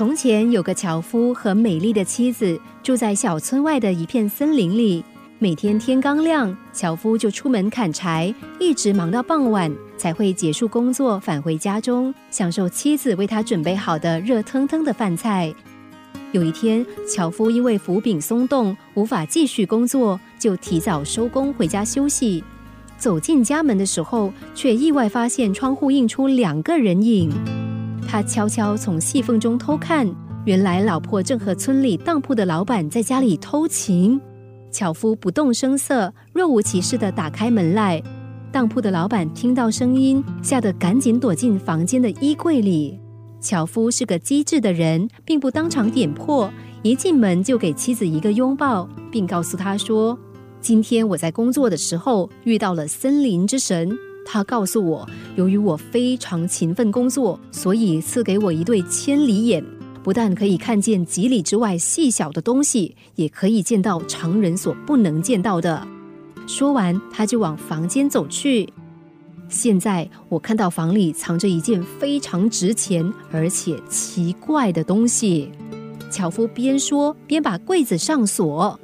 从前有个樵夫和美丽的妻子住在小村外的一片森林里。每天天刚亮，樵夫就出门砍柴，一直忙到傍晚才会结束工作，返回家中，享受妻子为他准备好的热腾腾的饭菜。有一天，樵夫因为斧柄松动，无法继续工作，就提早收工回家休息。走进家门的时候，却意外发现窗户映出两个人影。他悄悄从细缝中偷看，原来老婆正和村里当铺的老板在家里偷情。樵夫不动声色，若无其事地打开门来。当铺的老板听到声音，吓得赶紧躲进房间的衣柜里。樵夫是个机智的人，并不当场点破，一进门就给妻子一个拥抱，并告诉她说：“今天我在工作的时候遇到了森林之神，他告诉我，由于我非常勤奋工作，所以赐给我一对千里眼。”不但可以看见几里之外细小的东西，也可以见到常人所不能见到的。说完，他就往房间走去。现在我看到房里藏着一件非常值钱而且奇怪的东西。樵夫边说边把柜子上锁。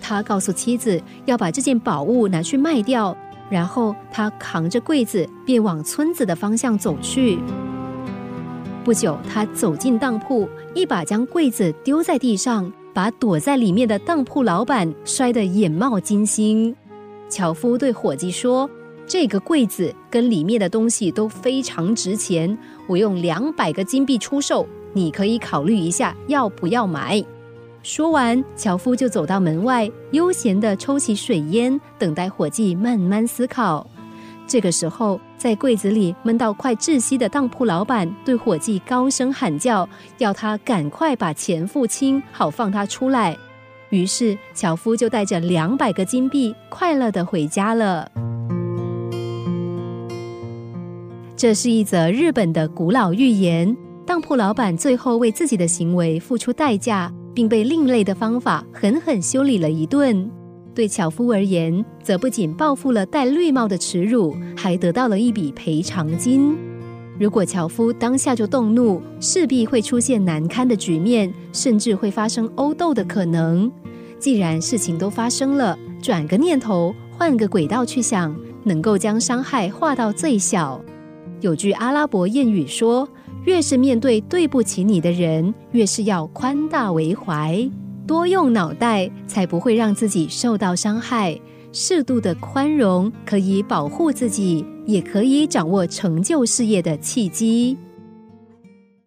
他告诉妻子要把这件宝物拿去卖掉，然后他扛着柜子便往村子的方向走去。不久，他走进当铺，一把将柜子丢在地上，把躲在里面的当铺老板摔得眼冒金星。樵夫对伙计说：“这个柜子跟里面的东西都非常值钱，我用两百个金币出售，你可以考虑一下要不要买。”说完，樵夫就走到门外，悠闲地抽起水烟，等待伙计慢慢思考。这个时候，在柜子里闷到快窒息的当铺老板对伙计高声喊叫，要他赶快把钱付清，好放他出来。于是，樵夫就带着两百个金币，快乐的回家了。这是一则日本的古老寓言。当铺老板最后为自己的行为付出代价，并被另类的方法狠狠修理了一顿。对樵夫而言，则不仅报复了戴绿帽的耻辱，还得到了一笔赔偿金。如果樵夫当下就动怒，势必会出现难堪的局面，甚至会发生殴斗的可能。既然事情都发生了，转个念头，换个轨道去想，能够将伤害化到最小。有句阿拉伯谚语说：“越是面对对不起你的人，越是要宽大为怀。”多用脑袋，才不会让自己受到伤害。适度的宽容可以保护自己，也可以掌握成就事业的契机。